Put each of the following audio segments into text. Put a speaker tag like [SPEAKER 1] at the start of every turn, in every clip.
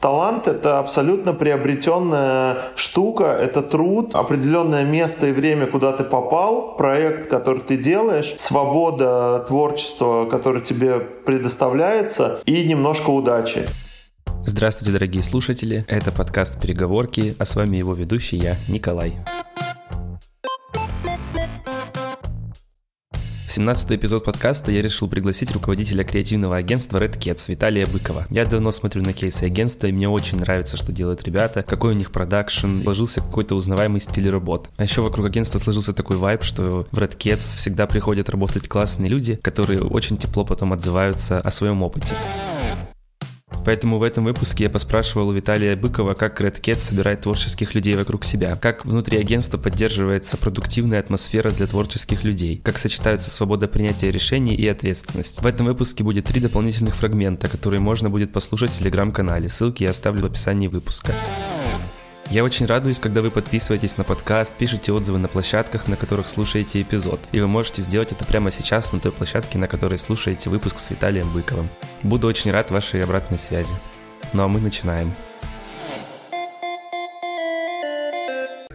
[SPEAKER 1] Талант — это абсолютно приобретенная штука, это труд, определенное место и время, куда ты попал, проект, который ты делаешь, свобода творчества, которое тебе предоставляется, и немножко удачи.
[SPEAKER 2] Здравствуйте, дорогие слушатели. Это подкаст «Переговорки», а с вами его ведущий я, Николай. 17 эпизод подкаста я решил пригласить руководителя креативного агентства Red Cats Виталия Быкова. Я давно смотрю на кейсы агентства, и мне очень нравится, что делают ребята, какой у них продакшн, сложился какой-то узнаваемый стиль работ. А еще вокруг агентства сложился такой вайб, что в Red Cats всегда приходят работать классные люди, которые очень тепло потом отзываются о своем опыте. Поэтому в этом выпуске я поспрашивал у Виталия Быкова, как Red Cat собирает творческих людей вокруг себя, как внутри агентства поддерживается продуктивная атмосфера для творческих людей, как сочетаются свобода принятия решений и ответственность. В этом выпуске будет три дополнительных фрагмента, которые можно будет послушать в телеграм-канале. Ссылки я оставлю в описании выпуска. Я очень радуюсь, когда вы подписываетесь на подкаст, пишете отзывы на площадках, на которых слушаете эпизод. И вы можете сделать это прямо сейчас на той площадке, на которой слушаете выпуск с Виталием Быковым. Буду очень рад вашей обратной связи. Ну а мы начинаем.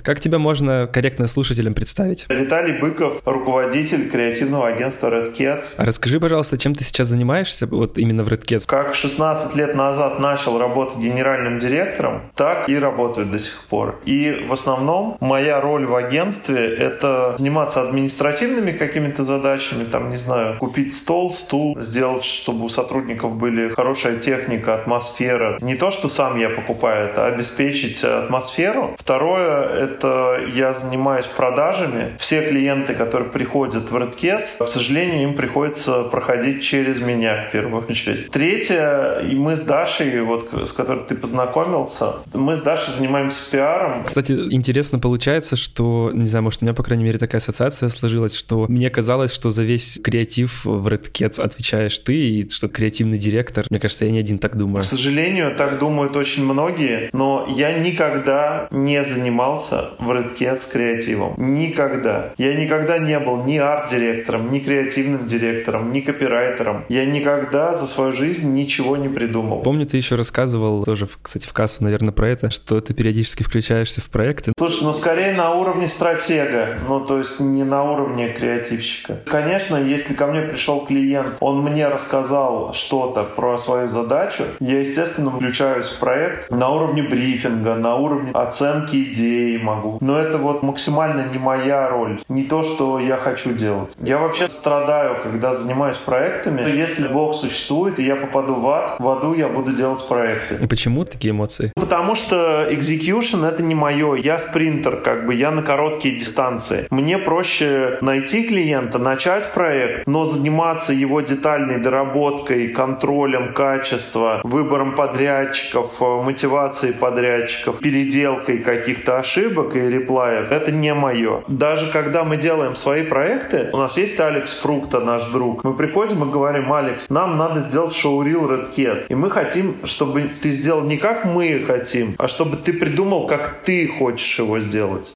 [SPEAKER 2] Как тебя можно корректно слушателям представить?
[SPEAKER 1] Виталий Быков, руководитель креативного агентства Red Cats.
[SPEAKER 2] А расскажи, пожалуйста, чем ты сейчас занимаешься вот именно в Red Cats?
[SPEAKER 1] Как 16 лет назад начал работать генеральным директором, так и работаю до сих пор. И в основном моя роль в агентстве — это заниматься административными какими-то задачами, там, не знаю, купить стол, стул, сделать, чтобы у сотрудников были хорошая техника, атмосфера. Не то, что сам я покупаю это, а обеспечить атмосферу. Второе — это это я занимаюсь продажами. Все клиенты, которые приходят в RedCats, к сожалению, им приходится проходить через меня в первую очередь. Третье, и мы с Дашей, вот с которой ты познакомился, мы с Дашей занимаемся пиаром.
[SPEAKER 2] Кстати, интересно получается, что, не знаю, может, у меня, по крайней мере, такая ассоциация сложилась, что мне казалось, что за весь креатив в RedCats отвечаешь ты, и что креативный директор. Мне кажется, я не один так думаю.
[SPEAKER 1] К сожалению, так думают очень многие, но я никогда не занимался в Redcat с креативом. Никогда. Я никогда не был ни арт-директором, ни креативным директором, ни копирайтером. Я никогда за свою жизнь ничего не придумал.
[SPEAKER 2] Помню, ты еще рассказывал, тоже, кстати, в кассу, наверное, про это, что ты периодически включаешься в проекты.
[SPEAKER 1] Слушай, ну скорее на уровне стратега, ну то есть не на уровне креативщика. Конечно, если ко мне пришел клиент, он мне рассказал что-то про свою задачу, я, естественно, включаюсь в проект на уровне брифинга, на уровне оценки идеи, могу. Но это вот максимально не моя роль, не то, что я хочу делать. Я вообще страдаю, когда занимаюсь проектами. Если Бог существует, и я попаду в ад, в аду я буду делать проекты.
[SPEAKER 2] И почему такие эмоции?
[SPEAKER 1] Потому что execution это не мое. Я спринтер, как бы, я на короткие дистанции. Мне проще найти клиента, начать проект, но заниматься его детальной доработкой, контролем качества, выбором подрядчиков, мотивацией подрядчиков, переделкой каких-то ошибок, ошибок и реплаев. Это не мое. Даже когда мы делаем свои проекты, у нас есть Алекс Фрукта, наш друг. Мы приходим и говорим, Алекс, нам надо сделать шоу-рил Red Cat. И мы хотим, чтобы ты сделал не как мы хотим, а чтобы ты придумал, как ты хочешь его сделать.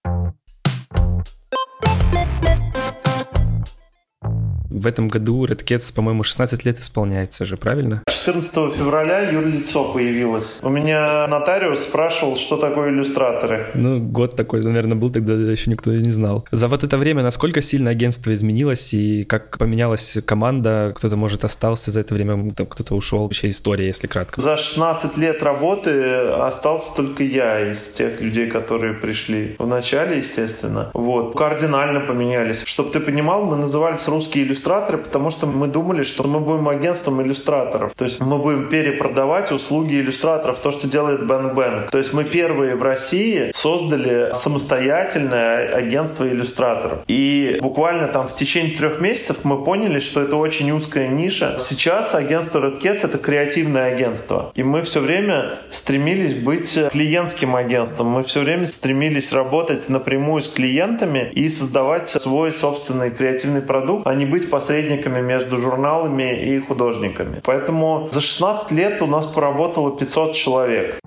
[SPEAKER 2] В этом году Red Cats, по-моему, 16 лет исполняется же, правильно?
[SPEAKER 1] 14 февраля юрлицо появилось. У меня нотариус спрашивал, что такое иллюстраторы.
[SPEAKER 2] Ну, год такой, наверное, был, тогда еще никто и не знал. За вот это время насколько сильно агентство изменилось и как поменялась команда? Кто-то, может, остался за это время, кто-то ушел. Вообще история, если кратко.
[SPEAKER 1] За 16 лет работы остался только я из тех людей, которые пришли в начале, естественно. Вот. Кардинально поменялись. Чтобы ты понимал, мы назывались русские иллюстраторы иллюстраторы, потому что мы думали, что мы будем агентством иллюстраторов. То есть мы будем перепродавать услуги иллюстраторов, то, что делает Bang Bang. То есть мы первые в России создали самостоятельное агентство иллюстраторов. И буквально там в течение трех месяцев мы поняли, что это очень узкая ниша. Сейчас агентство Red Cats — это креативное агентство. И мы все время стремились быть клиентским агентством. Мы все время стремились работать напрямую с клиентами и создавать свой собственный креативный продукт, а не быть посредниками между журналами и художниками. Поэтому за 16 лет у нас поработало 500 человек.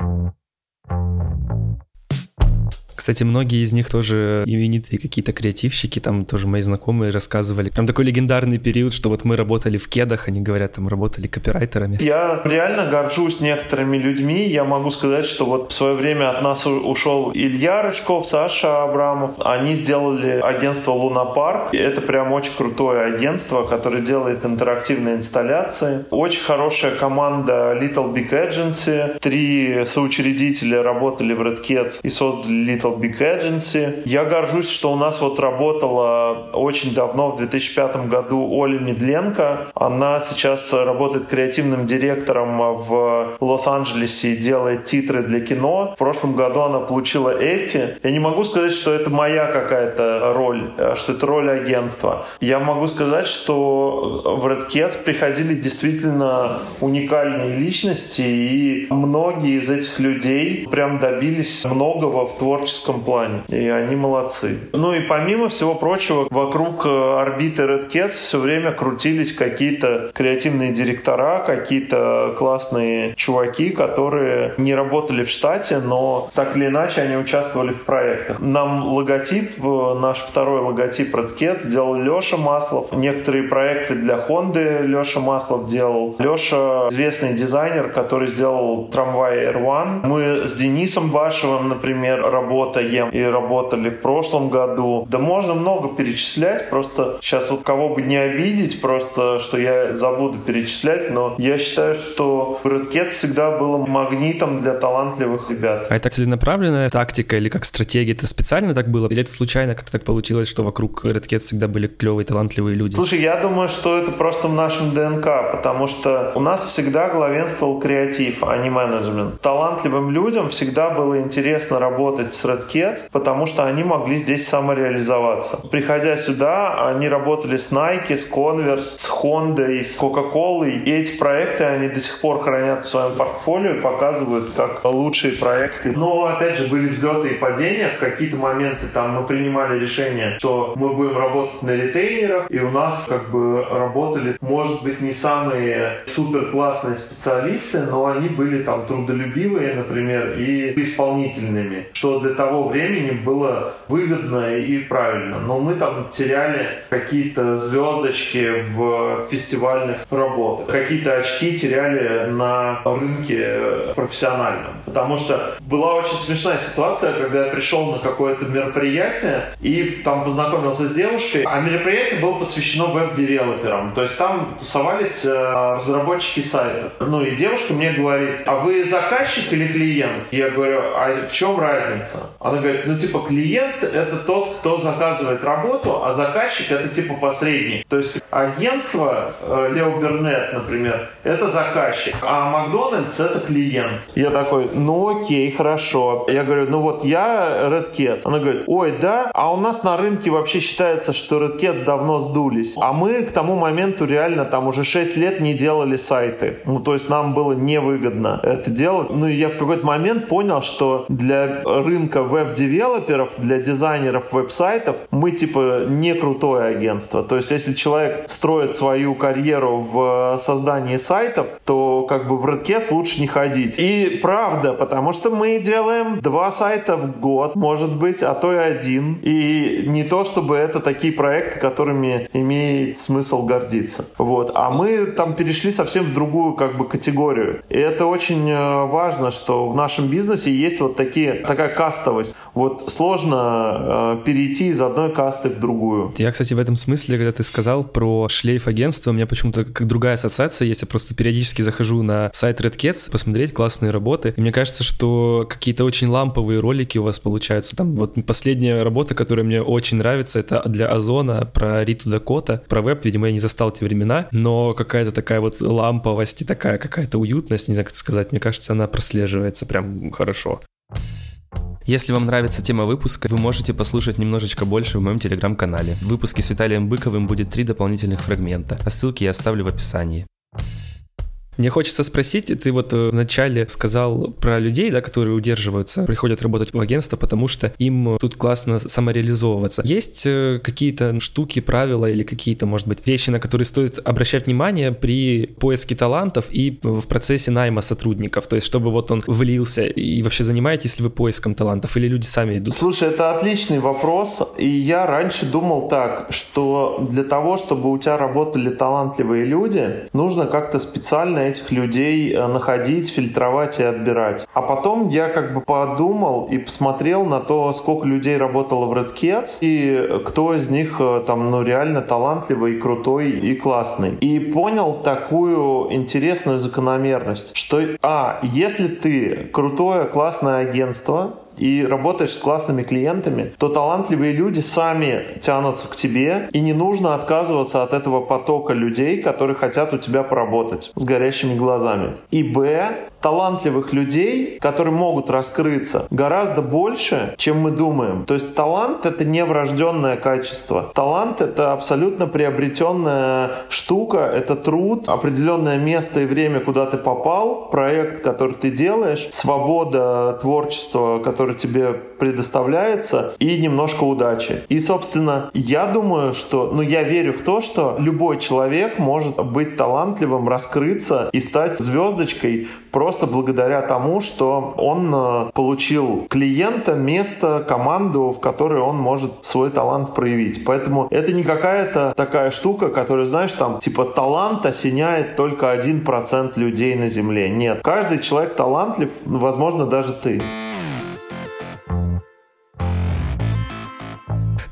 [SPEAKER 2] Кстати, многие из них тоже именитые какие-то креативщики, там тоже мои знакомые рассказывали. Прям такой легендарный период, что вот мы работали в кедах, они говорят, там работали копирайтерами.
[SPEAKER 1] Я реально горжусь некоторыми людьми. Я могу сказать, что вот в свое время от нас ушел Илья Рыжков, Саша Абрамов. Они сделали агентство Лунапарк. Это прям очень крутое агентство, которое делает интерактивные инсталляции. Очень хорошая команда Little Big Agency. Три соучредителя работали в Red Cats и создали Little Big Agency. Я горжусь, что у нас вот работала очень давно, в 2005 году, Оля Медленко. Она сейчас работает креативным директором в Лос-Анджелесе и делает титры для кино. В прошлом году она получила Эффи. Я не могу сказать, что это моя какая-то роль, что это роль агентства. Я могу сказать, что в Red Cats приходили действительно уникальные личности, и многие из этих людей прям добились многого в творческом плане. И они молодцы. Ну и помимо всего прочего, вокруг э, орбиты Red Cats все время крутились какие-то креативные директора, какие-то классные чуваки, которые не работали в штате, но так или иначе они участвовали в проектах. Нам логотип, э, наш второй логотип Red Cat делал Леша Маслов. Некоторые проекты для Honda Леша Маслов делал. Леша известный дизайнер, который сделал трамвай R1. Мы с Денисом Башевым, например, работаем и работали в прошлом году. Да можно много перечислять, просто сейчас вот кого бы не обидеть, просто что я забуду перечислять, но я считаю, что Red всегда было магнитом для талантливых ребят.
[SPEAKER 2] А это целенаправленная тактика или как стратегия? Это специально так было? Или это случайно как так получилось, что вокруг Red всегда были клевые, талантливые люди?
[SPEAKER 1] Слушай, я думаю, что это просто в нашем ДНК, потому что у нас всегда главенствовал креатив, а не менеджмент. Талантливым людям всегда было интересно работать с Red Cats, потому что они могли здесь самореализоваться. Приходя сюда, они работали с Nike, с Converse, с Honda, с Coca-Cola, и эти проекты они до сих пор хранят в своем портфолио и показывают как лучшие проекты. Но, опять же, были взлеты и падения. В какие-то моменты там мы принимали решение, что мы будем работать на ретейнерах, и у нас как бы работали, может быть, не самые супер классные специалисты, но они были там трудолюбивые, например, и исполнительными, что для того времени было выгодно и правильно. Но мы там теряли какие-то звездочки в фестивальных работах, какие-то очки теряли на рынке профессиональном. Потому что была очень смешная ситуация, когда я пришел на какое-то мероприятие и там познакомился с девушкой, а мероприятие было посвящено веб-девелоперам. То есть там тусовались э, разработчики сайтов. Ну и девушка мне говорит, а вы заказчик или клиент? Я говорю, а в чем разница? Она говорит, ну типа клиент это тот, кто заказывает работу, а заказчик это типа посредник. То есть агентство э, Лео Бернет, например, это заказчик, а Макдональдс это клиент. Я такой, ну окей, хорошо. Я говорю, ну вот я Red Cats. Она говорит, ой, да, а у нас на рынке вообще считается, что Red Cats давно сдулись. А мы к тому моменту реально там уже 6 лет не делали сайты. Ну, то есть нам было невыгодно это делать. Ну, и я в какой-то момент понял, что для рынка веб-девелоперов, для дизайнеров веб-сайтов мы типа не крутое агентство. То есть если человек строит свою карьеру в создании сайтов, то как бы в Redcat лучше не ходить. И правда, потому что мы делаем два сайта в год, может быть, а то и один. И не то, чтобы это такие проекты, которыми имеет смысл гордиться. Вот. А мы там перешли совсем в другую как бы категорию. И это очень э, важно, что в нашем бизнесе есть вот такие, такая кастовость. Вот сложно э, перейти из одной касты в другую.
[SPEAKER 2] Я, кстати, в этом смысле, когда ты сказал про шлейф агентства, у меня почему-то как другая ассоциация есть. Я просто периодически захожу на сайт Red посмотреть классные работы. И мне кажется, что какие-то очень ламповые ролики у вас получаются. Там вот последняя работа, которая мне очень нравится, это для Озона про Риту Дакота. Про веб, видимо, я не застал те времена, но какая-то такая вот ламповость и такая какая-то уютность, не знаю, как сказать, мне кажется, она прослеживается прям хорошо. Если вам нравится тема выпуска, вы можете послушать немножечко больше в моем телеграм-канале. В выпуске с Виталием Быковым будет три дополнительных фрагмента, а ссылки я оставлю в описании. Мне хочется спросить, ты вот э, вначале сказал про людей, да, которые удерживаются, приходят работать в агентство, потому что им тут классно самореализовываться. Есть э, какие-то штуки, правила или какие-то, может быть, вещи, на которые стоит обращать внимание при поиске талантов и в процессе найма сотрудников? То есть, чтобы вот он влился и вообще занимаетесь ли вы поиском талантов или люди сами идут?
[SPEAKER 1] Слушай, это отличный вопрос. И я раньше думал так, что для того, чтобы у тебя работали талантливые люди, нужно как-то специально этих людей э, находить, фильтровать и отбирать. А потом я как бы подумал и посмотрел на то, сколько людей работало в Red Cats и кто из них э, там ну реально талантливый, крутой и классный. И понял такую интересную закономерность, что а, если ты крутое, классное агентство, и работаешь с классными клиентами, то талантливые люди сами тянутся к тебе, и не нужно отказываться от этого потока людей, которые хотят у тебя поработать с горящими глазами. И Б, талантливых людей, которые могут раскрыться, гораздо больше, чем мы думаем. То есть талант — это не врожденное качество. Талант — это абсолютно приобретенная штука, это труд, определенное место и время, куда ты попал, проект, который ты делаешь, свобода творчества, которое тебе предоставляется, и немножко удачи. И, собственно, я думаю, что, ну, я верю в то, что любой человек может быть талантливым, раскрыться и стать звездочкой просто благодаря тому, что он э, получил клиента, место, команду, в которой он может свой талант проявить. Поэтому это не какая-то такая штука, которая, знаешь, там, типа талант осеняет только один процент людей на Земле. Нет. Каждый человек талантлив, возможно, даже ты.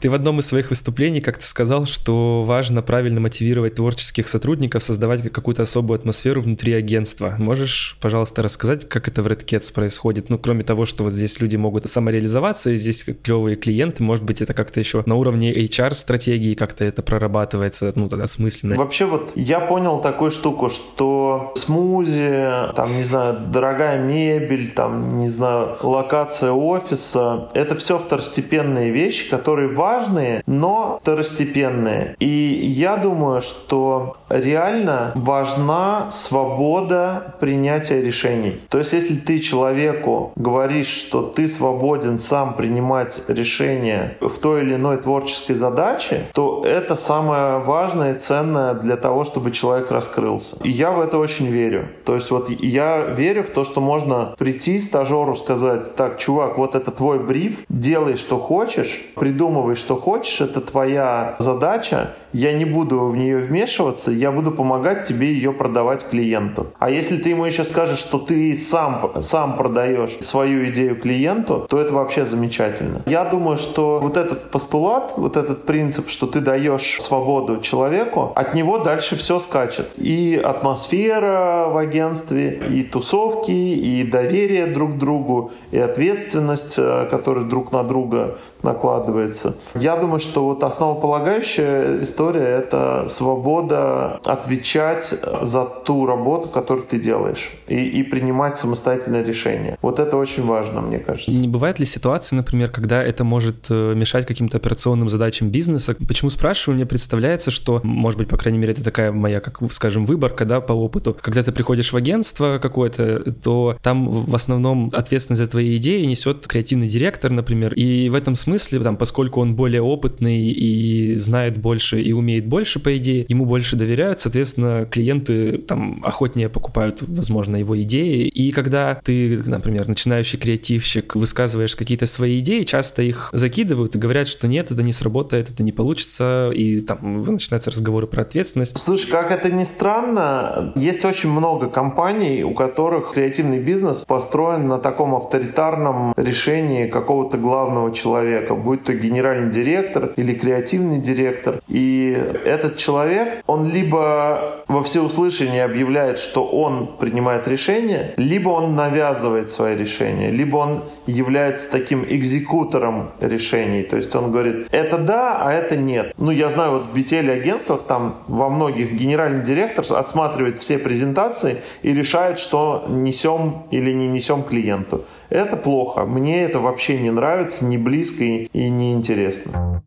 [SPEAKER 2] Ты в одном из своих выступлений как-то сказал, что важно правильно мотивировать творческих сотрудников, создавать какую-то особую атмосферу внутри агентства. Можешь, пожалуйста, рассказать, как это в Red Cats происходит? Ну, кроме того, что вот здесь люди могут самореализоваться, и здесь клевые клиенты, может быть, это как-то еще на уровне HR-стратегии как-то это прорабатывается, ну, тогда смысленно.
[SPEAKER 1] Вообще вот я понял такую штуку, что смузи, там, не знаю, дорогая мебель, там, не знаю, локация офиса, это все второстепенные вещи, которые важны важные, но второстепенные. И я думаю, что реально важна свобода принятия решений. То есть, если ты человеку говоришь, что ты свободен сам принимать решения в той или иной творческой задаче, то это самое важное и ценное для того, чтобы человек раскрылся. И я в это очень верю. То есть вот я верю в то, что можно прийти стажеру сказать, так, чувак, вот это твой бриф, делай, что хочешь, придумывай, что хочешь, это твоя задача, я не буду в нее вмешиваться, я буду помогать тебе ее продавать клиенту. А если ты ему еще скажешь, что ты сам, сам продаешь свою идею клиенту, то это вообще замечательно. Я думаю, что вот этот постулат, вот этот принцип, что ты даешь свободу человеку, от него дальше все скачет. И атмосфера в агентстве, и тусовки, и доверие друг к другу, и ответственность, э, которая друг на друга накладывается. Я думаю, что вот основополагающая история — это свобода отвечать за ту работу, которую ты делаешь, и, и принимать самостоятельное решение. Вот это очень важно, мне кажется.
[SPEAKER 2] Не бывает ли ситуации, например, когда это может э, мешать каким-то операционным задачам бизнеса? Почему спрашиваю? Мне представляется, что, может быть, по крайней мере, это такая моя, как скажем, выборка, да, по опыту. Когда ты приходишь в агентство какое-то, то там в основном ответственность за твои идеи несет креативный директор, например, и в этом смысле, там, поскольку он более опытный и знает больше и умеет больше, по идее, ему больше доверяют, соответственно, клиенты там охотнее покупают, возможно, его идеи. И когда ты, например, начинающий креативщик, высказываешь какие-то свои идеи, часто их закидывают и говорят, что нет, это не сработает, это не получится, и там начинаются разговоры про ответственность.
[SPEAKER 1] Слушай, как это ни странно, есть очень много компаний, у которых креативный бизнес построен на таком авторитарном решении какого-то главного человека, будь то генеральный директор или креативный директор. И этот человек, он либо во всеуслышание объявляет, что он принимает решение, либо он навязывает свои решения, либо он является таким экзекутором решений. То есть он говорит, это да, а это нет. Ну, я знаю, вот в BTL агентствах там во многих генеральный директор отсматривает все презентации и решает, что несем или не несем клиенту. Это плохо. Мне это вообще не нравится, не близко и не интересно.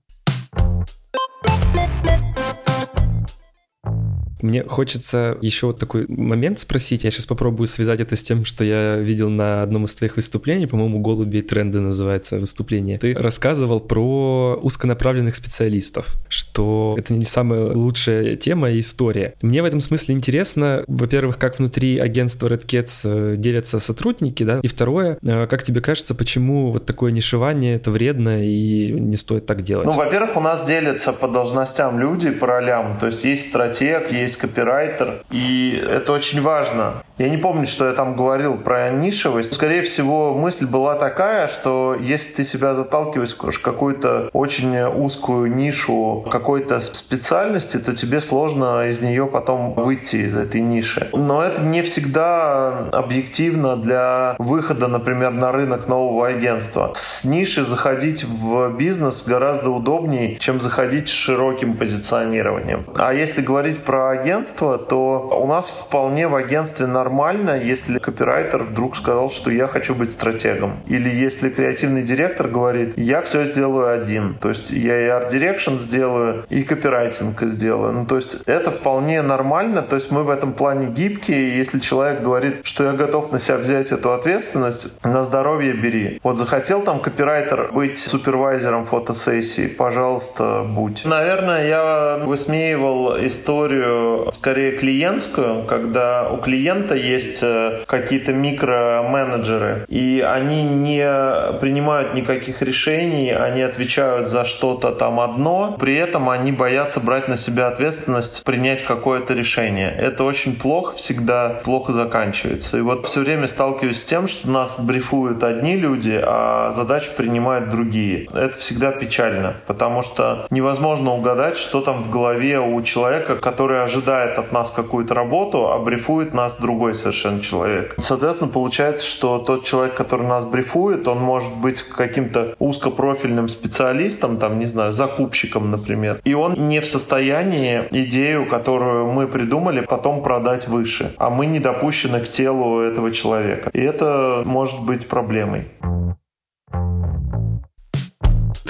[SPEAKER 2] Мне хочется еще вот такой момент спросить. Я сейчас попробую связать это с тем, что я видел на одном из твоих выступлений, по-моему, «Голуби и тренды» называется выступление. Ты рассказывал про узконаправленных специалистов, что это не самая лучшая тема и история. Мне в этом смысле интересно, во-первых, как внутри агентства Red Cats э, делятся сотрудники, да, и второе, э, как тебе кажется, почему вот такое нишевание это вредно и не стоит так делать?
[SPEAKER 1] Ну, во-первых, у нас делятся по должностям люди, по ролям, то есть есть стратег, есть копирайтер, и это очень важно. Я не помню, что я там говорил про нишевость. Скорее всего, мысль была такая, что если ты себя заталкиваешь в какую-то очень узкую нишу какой-то специальности, то тебе сложно из нее потом выйти из этой ниши. Но это не всегда объективно для выхода, например, на рынок нового агентства. С ниши заходить в бизнес гораздо удобнее, чем заходить с широким позиционированием. А если говорить про агентство, то у нас вполне в агентстве нормально, если копирайтер вдруг сказал, что я хочу быть стратегом. Или если креативный директор говорит, я все сделаю один. То есть я и art direction сделаю, и копирайтинг сделаю. Ну, то есть это вполне нормально. То есть мы в этом плане гибкие. Если человек говорит, что я готов на себя взять эту ответственность, на здоровье бери. Вот захотел там копирайтер быть супервайзером фотосессии, пожалуйста, будь. Наверное, я высмеивал историю скорее клиентскую, когда у клиента есть э, какие-то микроменеджеры, и они не принимают никаких решений, они отвечают за что-то там одно, при этом они боятся брать на себя ответственность принять какое-то решение. Это очень плохо, всегда плохо заканчивается. И вот все время сталкиваюсь с тем, что нас брифуют одни люди, а задачи принимают другие. Это всегда печально, потому что невозможно угадать, что там в голове у человека, который ожидает от нас какую-то работу, а брифует нас другой совершенно человек. Соответственно, получается, что тот человек, который нас брифует, он может быть каким-то узкопрофильным специалистом, там, не знаю, закупщиком, например. И он не в состоянии идею, которую мы придумали, потом продать выше. А мы не допущены к телу этого человека. И это может быть проблемой.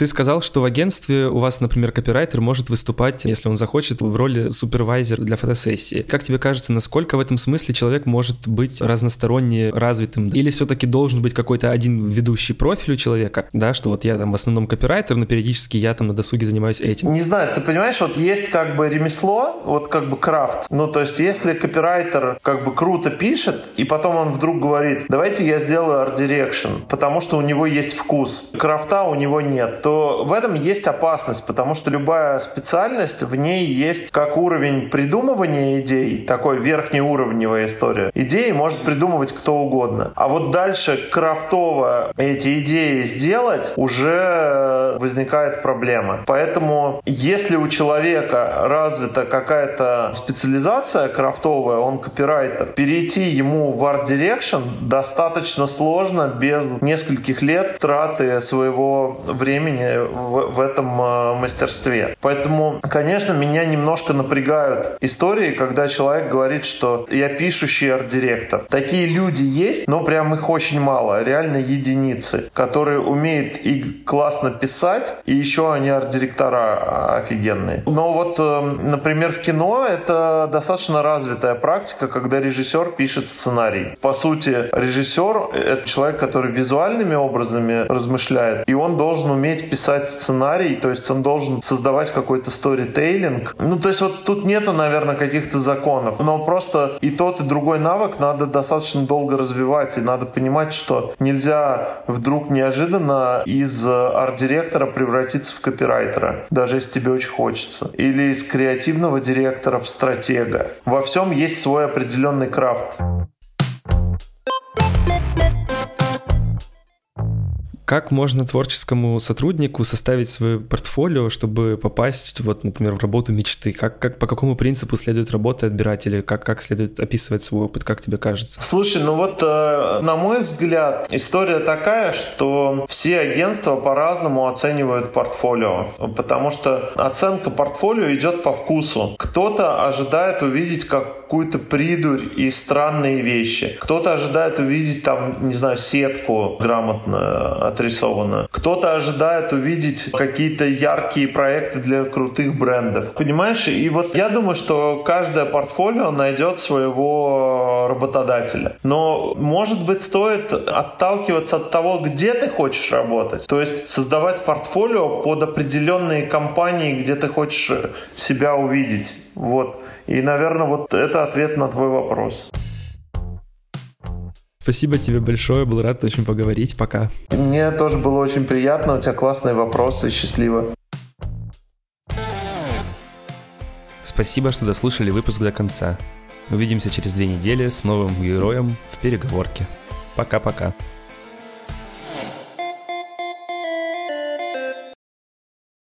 [SPEAKER 2] Ты сказал, что в агентстве у вас, например, копирайтер может выступать, если он захочет, в роли супервайзера для фотосессии. Как тебе кажется, насколько в этом смысле человек может быть разносторонне развитым? Или все-таки должен быть какой-то один ведущий профиль у человека? Да, что вот я там в основном копирайтер, но периодически я там на досуге занимаюсь этим.
[SPEAKER 1] Не знаю, ты понимаешь, вот есть как бы ремесло, вот как бы craft. Ну, то есть, если копирайтер как бы круто пишет, и потом он вдруг говорит, давайте я сделаю art direction, потому что у него есть вкус. Крафта у него нет то в этом есть опасность, потому что любая специальность, в ней есть как уровень придумывания идей, такой верхнеуровневая история. Идеи может придумывать кто угодно. А вот дальше крафтово эти идеи сделать, уже возникает проблема. Поэтому если у человека развита какая-то специализация крафтовая, он копирайтер, перейти ему в art direction достаточно сложно без нескольких лет траты своего времени времени в, в этом э, мастерстве. Поэтому, конечно, меня немножко напрягают истории, когда человек говорит, что я пишущий арт-директор. Такие люди есть, но прям их очень мало, реально единицы, которые умеют и классно писать, и еще они арт-директора офигенные. Но вот, э, например, в кино это достаточно развитая практика, когда режиссер пишет сценарий. По сути, режиссер — это человек, который визуальными образами размышляет, и он должен уметь уметь писать сценарий, то есть он должен создавать какой-то сторитейлинг. Ну, то есть вот тут нету, наверное, каких-то законов, но просто и тот, и другой навык надо достаточно долго развивать, и надо понимать, что нельзя вдруг неожиданно из арт-директора превратиться в копирайтера, даже если тебе очень хочется. Или из креативного директора в стратега. Во всем есть свой определенный крафт.
[SPEAKER 2] Как можно творческому сотруднику составить свое портфолио, чтобы попасть, вот, например, в работу мечты? Как, как, по какому принципу следует работать отбирать или как, как следует описывать свой опыт, как тебе кажется?
[SPEAKER 1] Слушай, ну вот, э, на мой взгляд, история такая, что все агентства по-разному оценивают портфолио, потому что оценка портфолио идет по вкусу. Кто-то ожидает увидеть какую-то придурь и странные вещи. Кто-то ожидает увидеть там, не знаю, сетку грамотно отрисовано. Кто-то ожидает увидеть какие-то яркие проекты для крутых брендов. Понимаешь? И вот я думаю, что каждое портфолио найдет своего работодателя. Но, может быть, стоит отталкиваться от того, где ты хочешь работать. То есть создавать портфолио под определенные компании, где ты хочешь себя увидеть. Вот. И, наверное, вот это ответ на твой вопрос.
[SPEAKER 2] Спасибо тебе большое, был рад очень поговорить. Пока.
[SPEAKER 1] Мне тоже было очень приятно, у тебя классные вопросы, счастливо.
[SPEAKER 2] Спасибо, что дослушали выпуск до конца. Увидимся через две недели с новым героем в переговорке. Пока-пока.